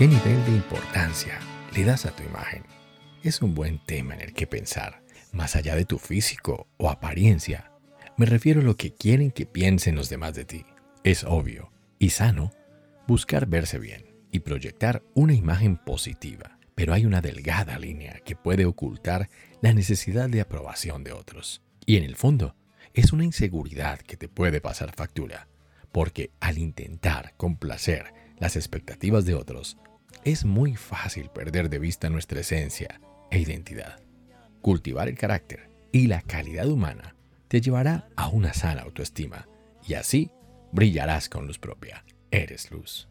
¿Qué nivel de importancia le das a tu imagen? Es un buen tema en el que pensar, más allá de tu físico o apariencia. Me refiero a lo que quieren que piensen los demás de ti. Es obvio y sano buscar verse bien y proyectar una imagen positiva, pero hay una delgada línea que puede ocultar la necesidad de aprobación de otros. Y en el fondo, es una inseguridad que te puede pasar factura, porque al intentar complacer las expectativas de otros, es muy fácil perder de vista nuestra esencia e identidad. Cultivar el carácter y la calidad humana te llevará a una sana autoestima y así brillarás con luz propia. Eres luz.